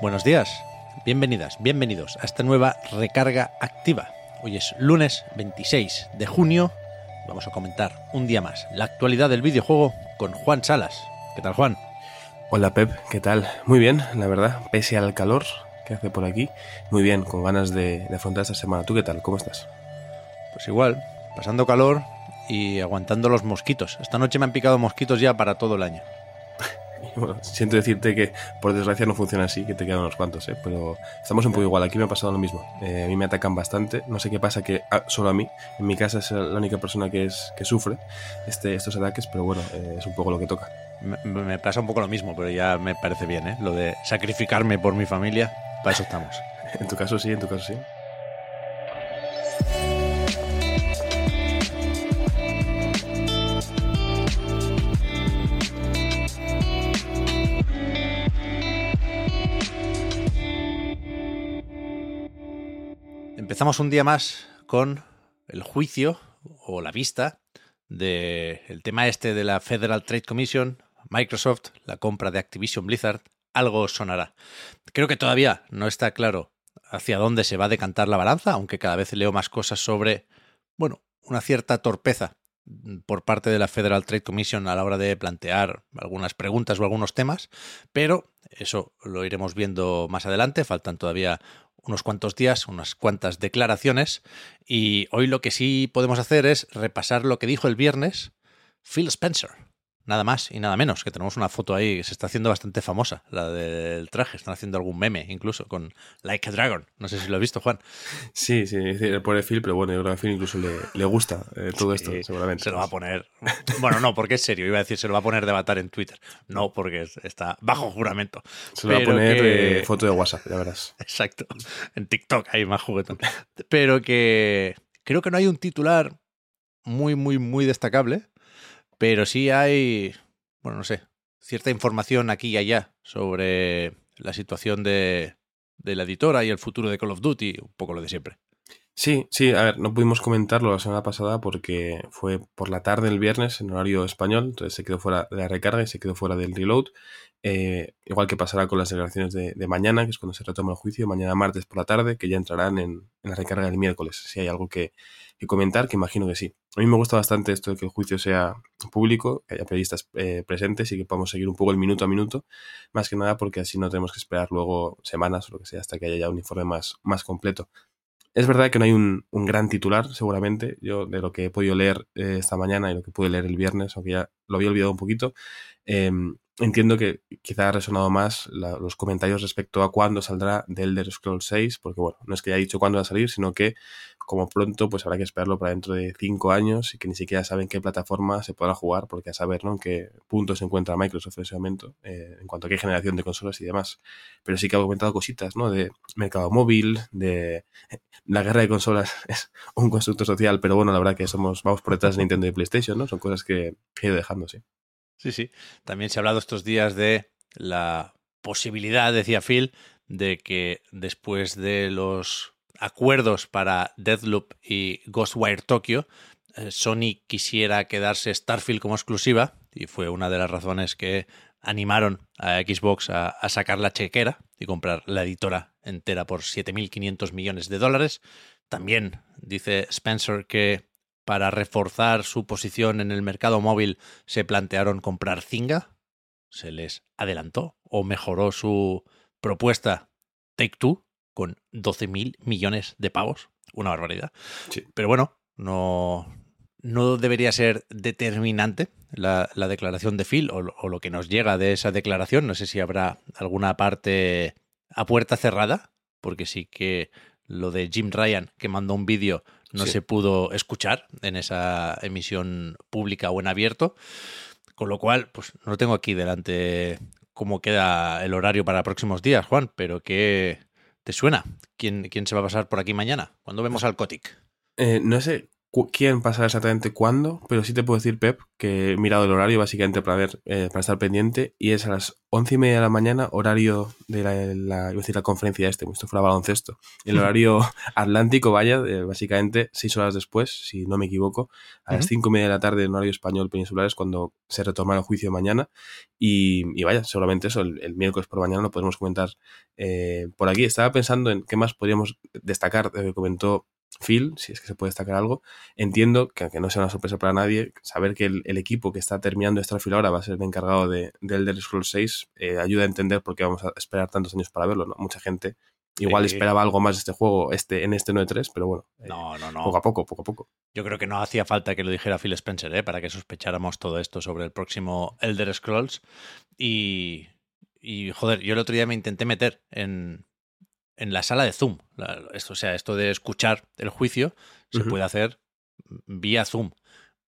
Buenos días, bienvenidas, bienvenidos a esta nueva recarga activa. Hoy es lunes 26 de junio. Vamos a comentar un día más la actualidad del videojuego con Juan Salas. ¿Qué tal, Juan? Hola, Pep. ¿Qué tal? Muy bien, la verdad. Pese al calor que hace por aquí, muy bien, con ganas de, de afrontar esta semana. ¿Tú qué tal? ¿Cómo estás? Pues igual, pasando calor y aguantando los mosquitos. Esta noche me han picado mosquitos ya para todo el año. Bueno, siento decirte que por desgracia no funciona así, que te quedan unos cuantos, ¿eh? pero estamos un poco igual. Aquí me ha pasado lo mismo. Eh, a mí me atacan bastante. No sé qué pasa, que ah, solo a mí. En mi casa es la única persona que, es, que sufre este, estos ataques, pero bueno, eh, es un poco lo que toca. Me, me pasa un poco lo mismo, pero ya me parece bien, ¿eh? Lo de sacrificarme por mi familia, para eso estamos. En tu caso sí, en tu caso sí. Empezamos un día más con el juicio o la vista del el tema este de la Federal Trade Commission, Microsoft, la compra de Activision Blizzard, algo sonará. Creo que todavía no está claro hacia dónde se va a decantar la balanza, aunque cada vez leo más cosas sobre, bueno, una cierta torpeza por parte de la Federal Trade Commission a la hora de plantear algunas preguntas o algunos temas, pero eso lo iremos viendo más adelante, faltan todavía unos cuantos días, unas cuantas declaraciones, y hoy lo que sí podemos hacer es repasar lo que dijo el viernes Phil Spencer. Nada más y nada menos, que tenemos una foto ahí que se está haciendo bastante famosa, la del traje. Están haciendo algún meme incluso con Like a Dragon. No sé si lo has visto, Juan. Sí, sí, el pobre Phil, pero bueno, yo creo que a Phil incluso le, le gusta eh, todo Sí, esto, seguramente. Se lo va a poner. Bueno, no, porque es serio. Iba a decir, se lo va a poner de avatar en Twitter. No, porque es- está bajo juramento. Se lo va a poner que- eh, foto de WhatsApp, ya verás. Exacto. En TikTok hay más juguetón. Pero que creo que no hay un titular muy, muy, muy destacable. Pero sí hay, bueno, no sé, cierta información aquí y allá sobre la situación de, de la editora y el futuro de Call of Duty, un poco lo de siempre. Sí, sí, a ver, no pudimos comentarlo la semana pasada porque fue por la tarde el viernes en horario español, entonces se quedó fuera de la recarga y se quedó fuera del reload. Eh, igual que pasará con las declaraciones de, mañana, que es cuando se retoma el juicio, mañana martes por la tarde, que ya entrarán en, la recarga del miércoles. Si hay algo que, que comentar, que imagino que sí. A mí me gusta bastante esto de que el juicio sea público, que haya periodistas eh, presentes y que podamos seguir un poco el minuto a minuto, más que nada porque así no tenemos que esperar luego semanas o lo que sea hasta que haya ya un informe más, más completo. Es verdad que no hay un, un gran titular, seguramente. Yo, de lo que he podido leer eh, esta mañana y lo que pude leer el viernes, aunque ya lo había olvidado un poquito, eh, entiendo que quizá ha resonado más los comentarios respecto a cuándo saldrá The Elder Scrolls 6, porque bueno, no es que haya dicho cuándo va a salir, sino que como pronto pues habrá que esperarlo para dentro de cinco años y que ni siquiera saben qué plataforma se podrá jugar, porque a saber ¿no? en qué punto se encuentra Microsoft en ese momento, eh, en cuanto a qué generación de consolas y demás. Pero sí que ha comentado cositas, ¿no? De mercado móvil, de la guerra de consolas es un constructo social, pero bueno, la verdad que somos, vamos por detrás de Nintendo y PlayStation, ¿no? Son cosas que he ido dejando, sí. Sí, sí. También se ha hablado estos días de la posibilidad, decía Phil, de que después de los acuerdos para Deathloop y Ghostwire Tokyo, eh, Sony quisiera quedarse Starfield como exclusiva, y fue una de las razones que animaron a Xbox a, a sacar la chequera y comprar la editora entera por 7.500 millones de dólares. También dice Spencer que para reforzar su posición en el mercado móvil se plantearon comprar Zynga, se les adelantó o mejoró su propuesta Take Two con 12.000 millones de pavos, una barbaridad. Sí. Pero bueno, no, no debería ser determinante la, la declaración de Phil o, lo- o lo que nos llega de esa declaración. No sé si habrá alguna parte a puerta cerrada, porque sí que lo de Jim Ryan, que mandó un vídeo, no Sí. se pudo escuchar en esa emisión pública o en abierto. Con lo cual, pues no tengo aquí delante cómo queda el horario para próximos días, Juan, pero ¿qué te suena? ¿Quién, quién se va a pasar por aquí mañana? ¿Cuándo vemos al Kotick? Eh, no sé quién pasará exactamente cuándo, pero sí te puedo decir, Pep, que he mirado el horario básicamente para ver, eh, para estar pendiente, y es a las once y media de la mañana, horario de la, la, iba a decir la conferencia este, si esto fuera baloncesto. El horario atlántico, vaya, eh, básicamente seis horas después, si no me equivoco, a las cinco y media de la tarde en horario español peninsular es cuando se retoma el juicio mañana. Y, y vaya, seguramente eso, el, el miércoles por mañana lo podremos comentar eh, por aquí. Estaba pensando en qué más podríamos destacar, de lo que comentó Phil, si es que se puede destacar algo. Entiendo que, aunque no sea una sorpresa para nadie, saber que el, el equipo que está terminando Starfield ahora va a ser el encargado de, de Elder Scrolls 6 eh, ayuda a entender por qué vamos a esperar tantos años para verlo. ¿no? Mucha gente igual esperaba algo más de este juego este, en este 9.3, pero bueno, eh, No, no, no. poco a poco, poco a poco. Yo creo que no hacía falta que lo dijera Phil Spencer, ¿eh? para que sospecháramos todo esto sobre el próximo Elder Scrolls. Y, y, joder, yo el otro día me intenté meter en, en la sala de Zoom. La- esto, o sea, esto de escuchar el juicio se puede hacer vía Zoom.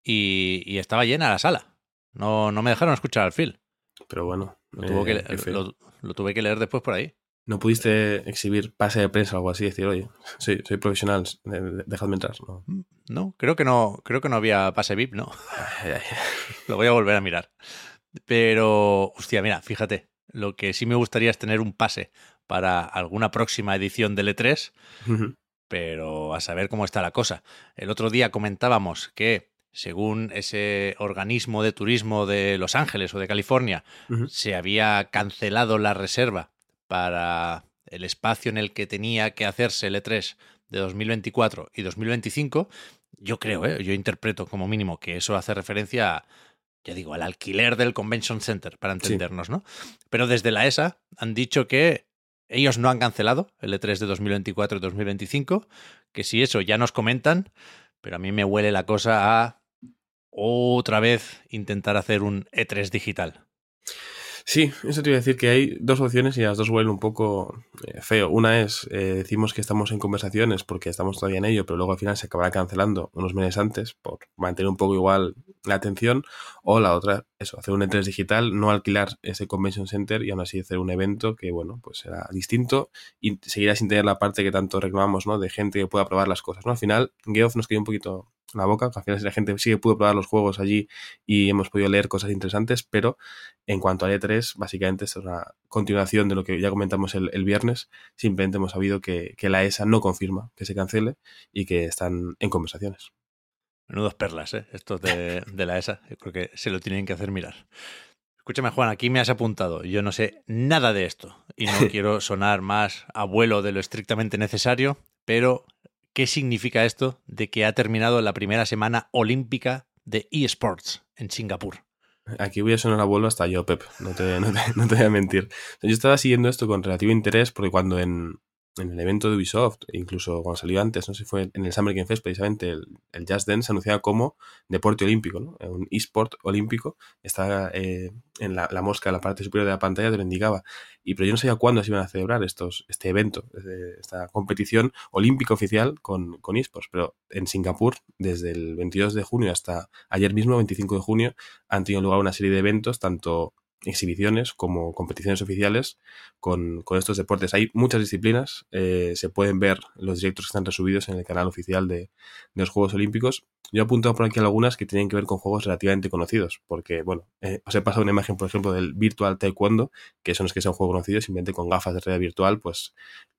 Y, y estaba llena la sala. No, no me dejaron escuchar al Phil. Pero bueno, Lo, tuvo eh, que, lo, lo tuve que leer después por ahí. ¿No pudiste exhibir pase de prensa o algo así? Decir, oye, soy, soy profesional, de- de- dejadme entrar. No. No, creo que no, creo que no había pase VIP, ¿no? Ay, ay, ay. Lo voy a volver a mirar. Pero, hostia, mira, fíjate, lo que sí me gustaría es tener un pase para alguna próxima edición del E3, Ujú. pero a saber cómo está la cosa. El otro día comentábamos que, según ese organismo de turismo de Los Ángeles o de California, se había cancelado la reserva para el espacio en el que tenía que hacerse el E3 de 2024 y 2025, yo creo, ¿eh? yo interpreto como mínimo que eso hace referencia, a, ya digo, al alquiler del Convention Center, para entendernos, ¿no? Pero desde la ESA han dicho que ellos no han cancelado el E3 de 2024 y 2025, que si eso ya nos comentan, pero a mí me huele la cosa a otra vez intentar hacer un E3 digital. Sí, eso te iba a decir que hay dos opciones y las dos huelen un poco eh, feo. Una es, eh, decimos que estamos en conversaciones porque estamos todavía en ello, pero luego al final se acabará cancelando unos meses antes por mantener un poco igual la atención. O la otra, eso, hacer un E3 digital, no alquilar ese convention center y aún así hacer un evento que, bueno, pues será distinto y seguirá sin tener la parte que tanto reclamamos, ¿no? De gente que pueda probar las cosas, ¿no? Al final, Geoff nos quedó un poquito la boca, que al final la gente sí que pudo probar los juegos allí y hemos podido leer cosas interesantes, pero en cuanto al E3, básicamente es una continuación de lo que ya comentamos el, el viernes. Simplemente hemos sabido que, que, la ESA no confirma que se cancele y que están en conversaciones. Menudos perlas, ¿eh? Estos de, de la ESA. Yo creo que se lo tienen que hacer mirar. Escúchame, Juan, aquí me has apuntado. Yo no sé nada de esto y no quiero sonar más abuelo de lo estrictamente necesario, pero ¿qué significa esto de que ha terminado la primera semana olímpica de eSports en Singapur? Aquí voy a sonar abuelo hasta yo, Pep, no te, no te, no te voy a mentir. Yo estaba siguiendo esto con relativo interés porque cuando en, en el evento de Ubisoft, incluso cuando salió antes, no sé si fue en el Summer Game Fest, precisamente el, el Just Dance se anunciaba como deporte olímpico, ¿no? Un eSport olímpico, estaba eh, en la, mosca, en la parte superior de la pantalla, te lo indicaba. Y, pero yo no sabía cuándo se iban a celebrar estos, este evento, esta competición olímpica oficial con, con eSports, pero en Singapur, desde el 22 de junio hasta ayer mismo, 25 de junio, han tenido lugar una serie de eventos, tanto exhibiciones como competiciones oficiales con, con, estos deportes. Hay muchas disciplinas, eh, se pueden ver los directos que están resubidos en el canal oficial de, los Juegos Olímpicos. Yo he apuntado por aquí algunas que tienen que ver con juegos relativamente conocidos, porque, bueno, eh, os he pasado una imagen, por ejemplo, del Virtual Taekwondo, que son los que son juegos conocidos, simplemente con gafas de realidad virtual, pues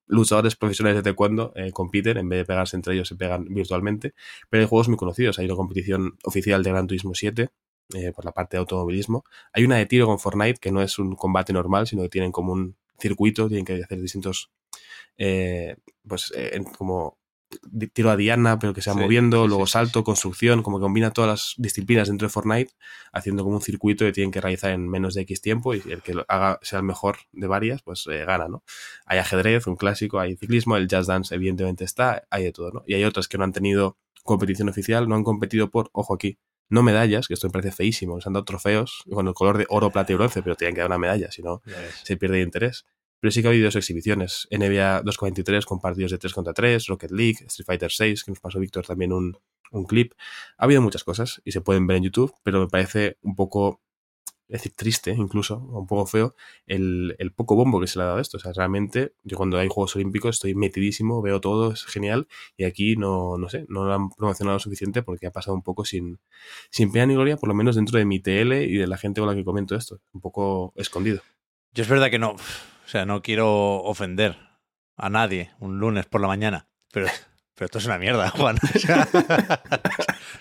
luchadores profesionales de taekwondo eh, compiten, en vez de pegarse entre ellos se pegan virtualmente, pero hay juegos muy conocidos, hay una competición oficial de Gran Turismo 7, eh, por la parte de automovilismo. Hay una de tiro con Fortnite que no es un combate normal, sino que tienen como un circuito, tienen que hacer distintos, eh, pues eh, como tiro a diana, pero que se va sí, moviendo, sí, luego sí, salto, construcción, como que combina todas las disciplinas dentro de Fortnite, haciendo como un circuito que tienen que realizar en menos de X tiempo y el que lo haga sea el mejor de varias, pues eh, gana, ¿no? Hay ajedrez, un clásico, hay ciclismo, el jazz dance evidentemente está, hay de todo, ¿no? Y hay otras que no han tenido competición oficial, no han competido por, ojo aquí, no medallas, que esto me parece feísimo, les han dado trofeos con el color de oro, plata y bronce, pero tienen que dar una medalla, si no se pierde el interés. pero sí que ha habido dos exhibiciones. NBA 2.43 con partidos de 3 contra 3, Rocket League, Street Fighter 6, que nos pasó Víctor también un, un clip. Ha habido muchas cosas y se pueden ver en YouTube, pero me parece un poco es decir, triste incluso, un poco feo, el, el, poco bombo que se le ha dado esto. O sea, realmente, yo cuando hay Juegos Olímpicos estoy metidísimo, veo todo, es genial, y aquí no, no sé, no lo han promocionado lo suficiente porque ha pasado un poco sin, sin pena ni gloria, por lo menos dentro de mi TL y de la gente con la que comento esto, un poco escondido. Yo es verdad que no, o sea, no quiero ofender a nadie un lunes por la mañana, pero... Pero esto es una mierda, Juan.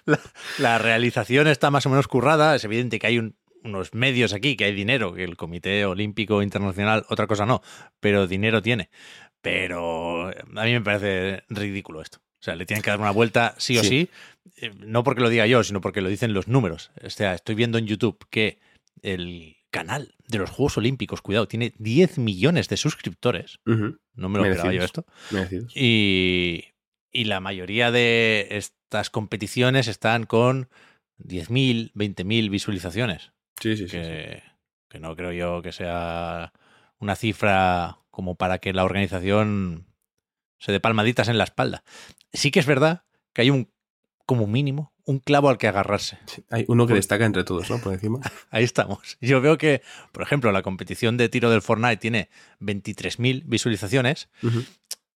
La, realización está más o menos currada. Es evidente que hay un, unos medios aquí, que hay dinero, que el Comité Olímpico Internacional, otra cosa no, pero dinero tiene. Pero a mí me parece ridículo esto. O sea, le tienen que dar una vuelta sí o sí, sí eh, no porque lo diga yo, sino porque lo dicen los números. O sea, estoy viendo en YouTube que el canal de los Juegos Olímpicos, cuidado, tiene 10 millones de suscriptores. Uh -huh. No me lo esperaba yo esto. Y, y la mayoría de estas competiciones están con 10.000, 20.000 visualizaciones. Sí, sí, que, sí, que no creo yo que sea una cifra como para que la organización se dé palmaditas en la espalda. Sí que es verdad que hay un, como mínimo, un clavo al que agarrarse. Hay uno que destaca entre todos, ¿no? Por encima. Ahí estamos. Yo veo que, por ejemplo, la competición de tiro del Fortnite tiene 23.000 visualizaciones. Uh -huh.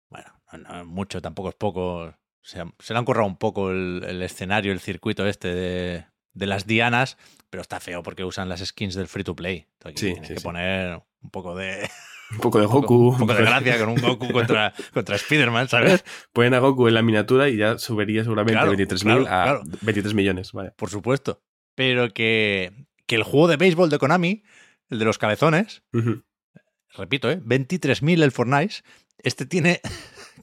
Bueno, no, no, mucho, tampoco es poco. Se, se le han currado un poco el, el, escenario, el circuito este de, de las dianas, pero está feo porque usan las skins del free to play. Entonces, sí, tienes sí, que sí. poner un poco de. Un poco de Goku. Un poco de gracia con un Goku contra, contra Spider-Man, ¿sabes? Ponen a Goku en la miniatura y ya subiría seguramente Claro, 23.000 claro, a claro. 23 millones. Vale. Por supuesto. Pero que, que el juego de béisbol de Konami, el de los cabezones, repito, ¿eh? 23.000 el Fortnite, este tiene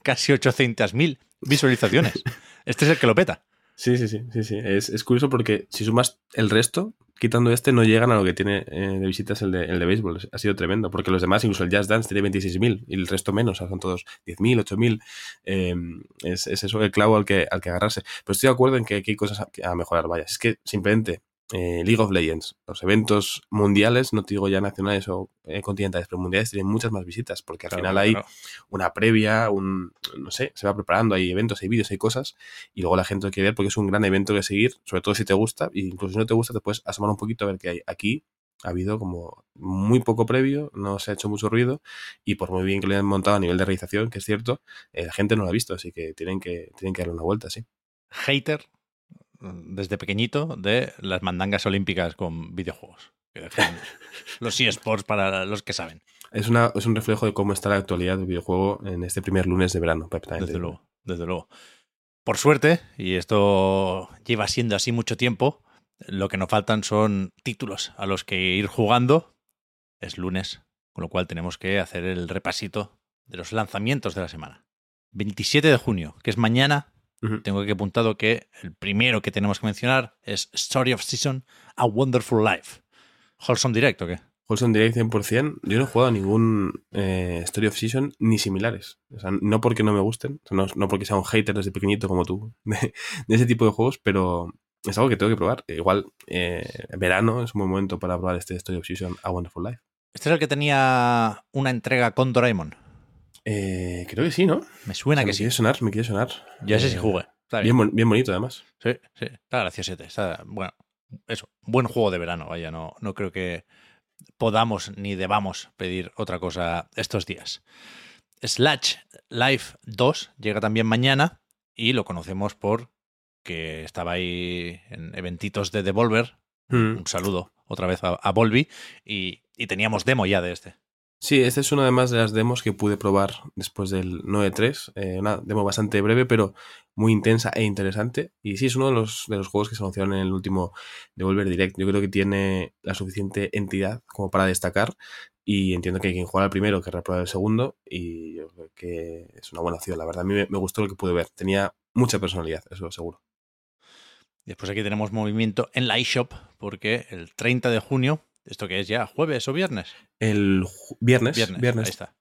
casi 800.000 visualizaciones. Este es el que lo peta. Sí, sí, sí, sí, sí. Es, es curioso porque si sumas el resto, quitando este, no llegan a lo que tiene eh, de visitas el de, el de béisbol. Ha sido tremendo, porque los demás, incluso el Jazz Dance, tiene 26.000 y el resto menos, o sea, son todos 10.000, 8.000. Eh, es, es eso el clavo al que, al que agarrarse. Pero estoy de acuerdo en que aquí hay cosas a, a mejorar, vaya. Es que simplemente eh, League of Legends, los eventos mundiales, no te digo ya nacionales o eh, continentales, pero mundiales tienen muchas más visitas, porque al Claro, final hay claro. una previa, un, no sé, se va preparando, hay eventos, hay vídeos, hay cosas, y luego la gente lo quiere ver porque es un gran evento que seguir, sobre todo si te gusta, y incluso si no te gusta te puedes asomar un poquito a ver qué hay. Aquí ha habido como muy poco previo, no se ha hecho mucho ruido, y por muy bien que lo hayan montado a nivel de realización, que es cierto, eh, la gente no lo ha visto, así que tienen que, tienen que darle una vuelta, sí. Hater desde pequeñito de las mandangas olímpicas con videojuegos. Que los eSports para los que saben. Es, una, es un reflejo de cómo está la actualidad del videojuego en este primer lunes de verano, Desde luego, desde luego. Por suerte, y esto lleva siendo así mucho tiempo, lo que nos faltan son títulos a los que ir jugando. Es lunes, con lo cual tenemos que hacer el repasito de los lanzamientos de la semana. 27 de junio, que es mañana, Tengo aquí apuntado que el primero que tenemos que mencionar es Story of Season, A Wonderful Life. Wholesome Direct, ¿o qué? Wholesome Direct 100%, yo no he jugado a ningún eh, Story of Season ni similares. O sea, no porque no me gusten, no, no porque sea un hater desde pequeñito como tú de, de ese tipo de juegos, pero es algo que tengo que probar. Igual, eh, verano es un buen momento para probar este Story of Season A Wonderful Life. Este es el que tenía una entrega con Doraemon. Eh, creo que sí, ¿no? Me suena O sea, que me sí. quiere sonar, me quiere sonar. Yo ese sí Eh, jugué. Está bien. Bien bonito, además. Sí, sí, está graciosete. Está, bueno, eso, buen juego de verano, vaya, no, no creo que podamos ni debamos pedir otra cosa estos días. Slash Life 2 llega también mañana y lo conocemos por que estaba ahí en eventitos de Devolver. Mm. Un saludo otra vez a, a Volvi y, y teníamos demo ya de este. Sí, esta es una además de las demos que pude probar después del 9.3. Eh, una demo bastante breve, pero muy intensa e interesante. Y sí, es uno de los, de los juegos que se anunciaron en el último Devolver Direct. Yo creo que tiene la suficiente entidad como para destacar. Y entiendo que quien juega el primero querrá probar el segundo. Y yo creo que es una buena opción. La verdad, a mí me, me gustó lo que pude ver. Tenía mucha personalidad, eso seguro. Después aquí tenemos movimiento en la eShop porque el 30 de junio, ¿esto que es ya? ¿Jueves o viernes? El. Viernes, viernes. ahí está.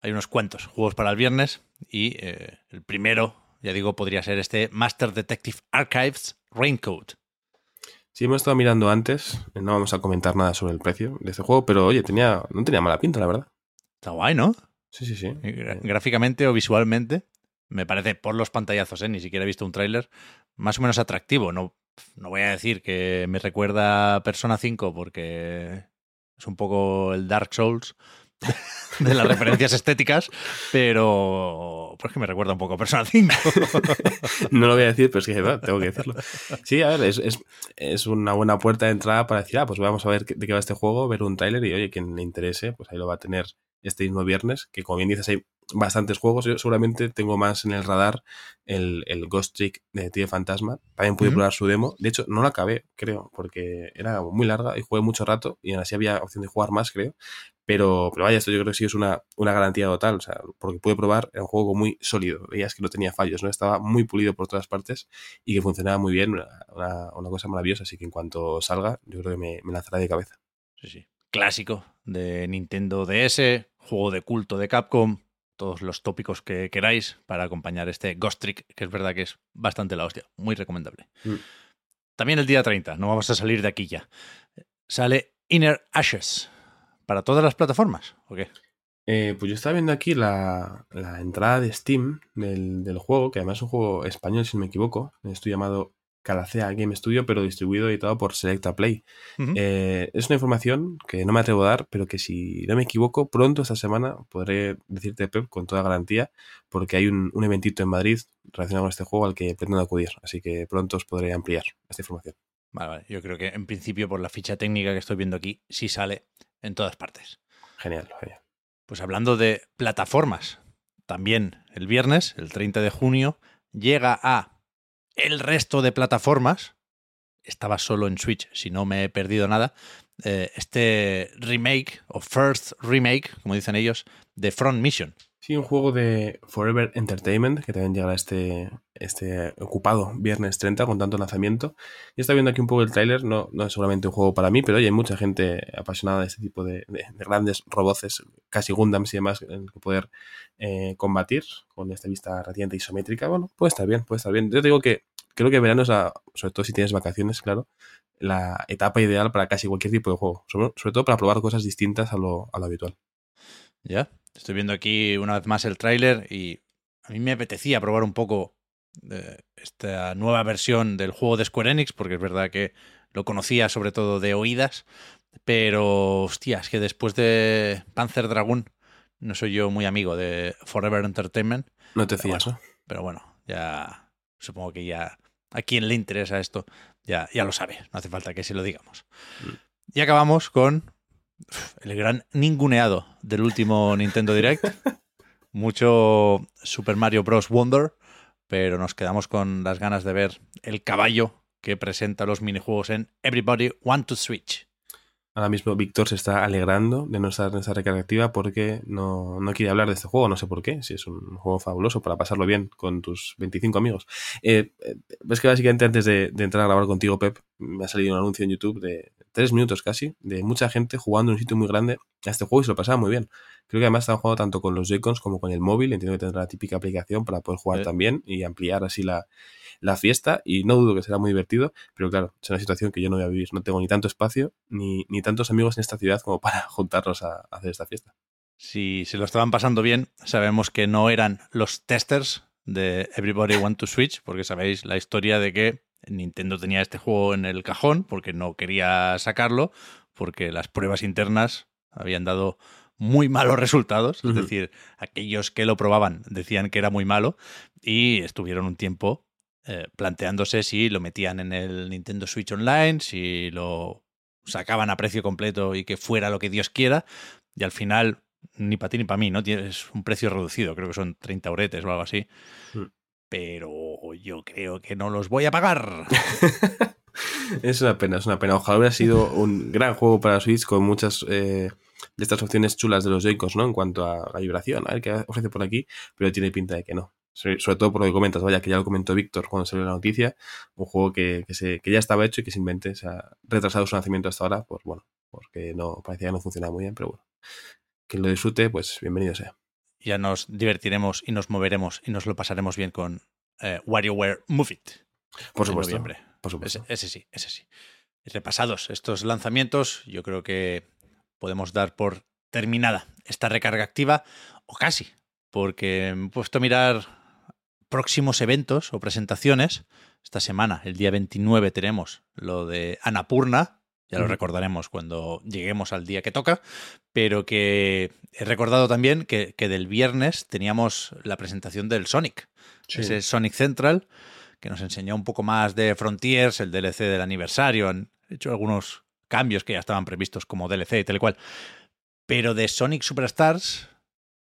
Hay unos cuantos juegos para el viernes y eh, el primero, ya digo, podría ser este Master Detective Archives Raincoat. Sí, hemos estado mirando antes. No vamos a comentar nada sobre el precio de este juego, pero oye, tenía, no tenía mala pinta, la verdad. Está guay, ¿no? Sí, sí, sí. Gráficamente o visualmente, me parece por los pantallazos, ¿eh? ni siquiera he visto un tráiler, más o menos atractivo. No, no voy a decir que me recuerda a Persona 5 porque es un poco el Dark Souls de las referencias estéticas, pero pues que me recuerda un poco a Persona 5. no lo voy a decir, pero es que tengo que decirlo. Sí, a ver, es, es, es, una buena puerta de entrada para decir, ah, pues vamos a ver de qué va este juego, ver un tráiler y oye, quien le interese, pues ahí lo va a tener este mismo viernes, que como bien dices, hay bastantes juegos. Yo seguramente tengo más en el radar el, el Ghost Trick de Tío Fantasma. También pude probar su demo. De hecho, no la acabé, creo, porque era muy larga y jugué mucho rato y aún así había opción de jugar más, creo. Pero, pero vaya, esto yo creo que sí es una, una garantía total. O sea, porque pude probar, era un juego muy sólido. Veías que no tenía fallos, ¿no? Estaba muy pulido por todas partes y que funcionaba muy bien. Una, una cosa maravillosa. Así que en cuanto salga, yo creo que me, me lanzará de cabeza. Sí, sí. Clásico de Nintendo DS, juego de culto de Capcom, todos los tópicos que queráis para acompañar este Ghost Trick, que es verdad que es bastante la hostia, muy recomendable. Mm. También el día 30, no vamos a salir de aquí ya. Sale Inner Ashes para todas las plataformas, ¿o qué? Eh, pues yo estaba viendo aquí la, entrada de Steam del, del, juego, que además es un juego español, si no me equivoco. Estoy llamado Calacea Game Studio, pero distribuido y editado por Selecta Play. Eh, es una información que no me atrevo a dar, pero que si no me equivoco, pronto esta semana podré decirte, Pep, con toda garantía, porque hay un, eventito en Madrid relacionado con este juego al que pretendo acudir. Así que pronto os podré ampliar esta información. Vale, vale. Yo creo que en principio, por la ficha técnica que estoy viendo aquí, sí sale en todas partes. Genial, genial. Pues hablando de plataformas, también el viernes, el 30 de junio, llega a el resto de plataformas, estaba solo en Switch, si no me he perdido nada, eh, este remake, o first remake, como dicen ellos, de Front Mission. Sí, un juego de Forever Entertainment, que también llegará este, este ocupado viernes 30 con tanto lanzamiento. Y está viendo aquí un poco el tráiler, no, no es solamente un juego para mí, pero hay mucha gente apasionada de este tipo de, grandes roboces, casi Gundams y demás, que poder eh, combatir con esta vista radiante isométrica. Bueno, puede estar bien, puede estar bien. Yo digo que creo que verano es, sobre todo si tienes vacaciones, claro, la etapa ideal para casi cualquier tipo de juego. Sobre, todo para probar cosas distintas a lo, a lo habitual. Ya, estoy viendo aquí una vez más el tráiler y a mí me apetecía probar un poco de esta nueva versión del juego de Square Enix, porque es verdad que lo conocía sobre todo de oídas, pero hostia, es que después de Panzer Dragoon no soy yo muy amigo de Forever Entertainment. No te fías, Pero bueno, ya supongo que ya a quien le interesa esto ya, ya lo sabe, no hace falta que se lo digamos. Y acabamos con el gran ninguneado del último Nintendo Direct. Mucho Super Mario Bros. Wonder, pero nos quedamos con las ganas de ver el caballo que presenta los minijuegos en Everybody Want to Switch. Ahora mismo Víctor se está alegrando de no estar en esa recarga activa porque no, no, quiere hablar de este juego, no sé por qué, si es un juego fabuloso para pasarlo bien con tus 25 amigos. Eh, eh, ves que básicamente antes de, entrar a grabar contigo, Pep, me ha salido un anuncio en YouTube de tres minutos casi, de mucha gente jugando en un sitio muy grande a este juego y se lo pasaba muy bien. Creo que además están jugando tanto con los Joy-Cons como con el móvil, entiendo que tendrá la típica aplicación para poder jugar también y ampliar así la, la fiesta y no dudo que será muy divertido, pero claro, es una situación que yo no voy a vivir. No tengo ni tanto espacio ni, ni tantos amigos en esta ciudad como para juntarnos a, hacer esta fiesta. Si se lo estaban pasando bien, sabemos que no eran los testers de Everybody Want to Switch, porque sabéis la historia de que Nintendo tenía este juego en el cajón porque no quería sacarlo, porque las pruebas internas habían dado muy malos resultados, es decir, aquellos que lo probaban decían que era muy malo y estuvieron un tiempo eh, planteándose si lo metían en el Nintendo Switch Online, si lo sacaban a precio completo y que fuera lo que Dios quiera. Y al final, ni para ti ni para mí, ¿no? Tienes un precio reducido, creo que son 30 oretes o algo así. Mm. Pero yo creo que no los voy a pagar. es una pena, es una pena. Ojalá hubiera sido un gran juego para Switch con muchas eh, de estas opciones chulas de los Joy-Cons, ¿no? En cuanto a la vibración, a ver qué ofrece por aquí, pero tiene pinta de que no sobre todo por lo que comentas, vaya, que ya lo comentó Víctor cuando salió la noticia, un juego que, se, que ya estaba hecho y que simplemente se ha retrasado su nacimiento hasta ahora, pues bueno, porque no parecía que no funcionaba muy bien, pero bueno, quien lo disfrute, pues bienvenido sea. Ya nos divertiremos y nos moveremos y nos lo pasaremos bien con eh, WarioWare Move It. Por supuesto. Por supuesto. Ese, ese sí, ese sí. Repasados estos lanzamientos, yo creo que podemos dar por terminada esta recarga activa, o casi, porque he puesto a mirar próximos eventos o presentaciones. Esta semana, el día 29, tenemos lo de Anapurna, ya lo recordaremos cuando lleguemos al día que toca, pero que he recordado también que, del viernes teníamos la presentación del Sonic, ese Sonic Central, que nos enseñó un poco más de Frontiers, el DLC del aniversario, han hecho algunos cambios que ya estaban previstos como DLC y tal cual. Pero de Sonic Superstars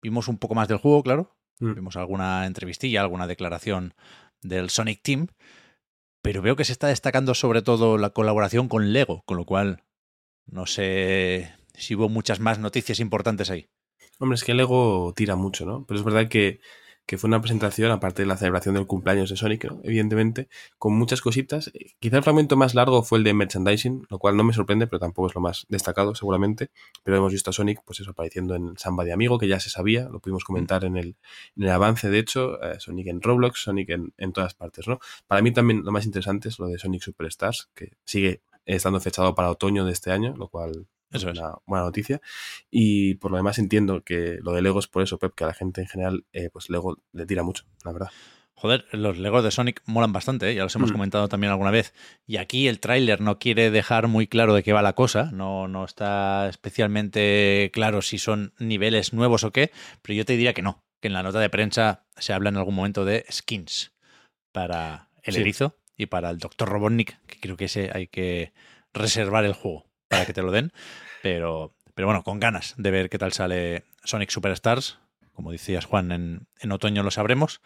vimos un poco más del juego, claro. Mm. Vimos alguna entrevistilla, alguna declaración del Sonic Team. Pero veo que se está destacando sobre todo la colaboración con Lego, con lo cual no sé si hubo muchas más noticias importantes ahí. Hombre, es que Lego tira mucho, ¿no? Pero es verdad que que fue una presentación, aparte de la celebración del cumpleaños de Sonic, evidentemente, con muchas cositas. Quizá el fragmento más largo fue el de merchandising, lo cual no me sorprende, pero tampoco es lo más destacado, seguramente. Pero hemos visto a Sonic, pues eso, apareciendo en Samba de Amigo, que ya se sabía, lo pudimos comentar en el, en el avance, de hecho, eh, Sonic en Roblox, Sonic en, en todas partes, ¿no? Para mí también lo más interesante es lo de Sonic Superstars, que sigue estando fechado para otoño de este año, lo cual eso es una buena noticia. Y por lo demás entiendo que lo de Lego es por eso, Pep, que a la gente en general, eh, pues Lego le tira mucho, la verdad. Joder, los Legos de Sonic molan bastante, ¿eh? ya los hemos mm. comentado también alguna vez. Y aquí el tráiler no quiere dejar muy claro de qué va la cosa, no, no está especialmente claro si son niveles nuevos o qué, pero yo te diría que no, que en la nota de prensa se habla en algún momento de skins para el erizo y para el Dr. Robotnik, que creo que ese hay que reservar el juego para que te lo den. Pero, pero bueno, con ganas de ver qué tal sale Sonic Superstars. Como decías, Juan, en, en otoño lo sabremos.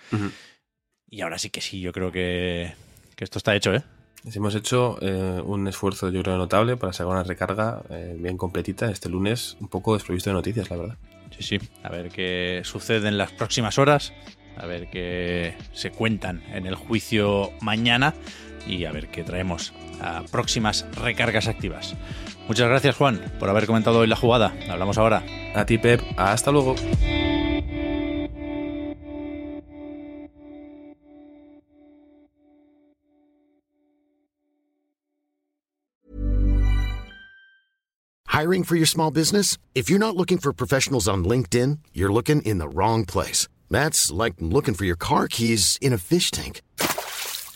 Y ahora sí que sí, yo creo que, que esto está hecho, ¿eh? Hemos hecho eh, un esfuerzo, yo creo, notable para sacar una recarga eh, bien completita este lunes, un poco desprovisto de noticias, la verdad. Sí, sí. A ver qué sucede en las próximas horas, a ver qué se cuentan en el juicio mañana y a ver qué traemos a próximas recargas activas. Muchas gracias Juan por haber comentado hoy la jugada. Hablamos ahora. A ti Pep, hasta luego. Hiring for your small business? If you're not looking for professionals on LinkedIn, you're looking in the wrong place. That's like looking for your car keys in a fish tank.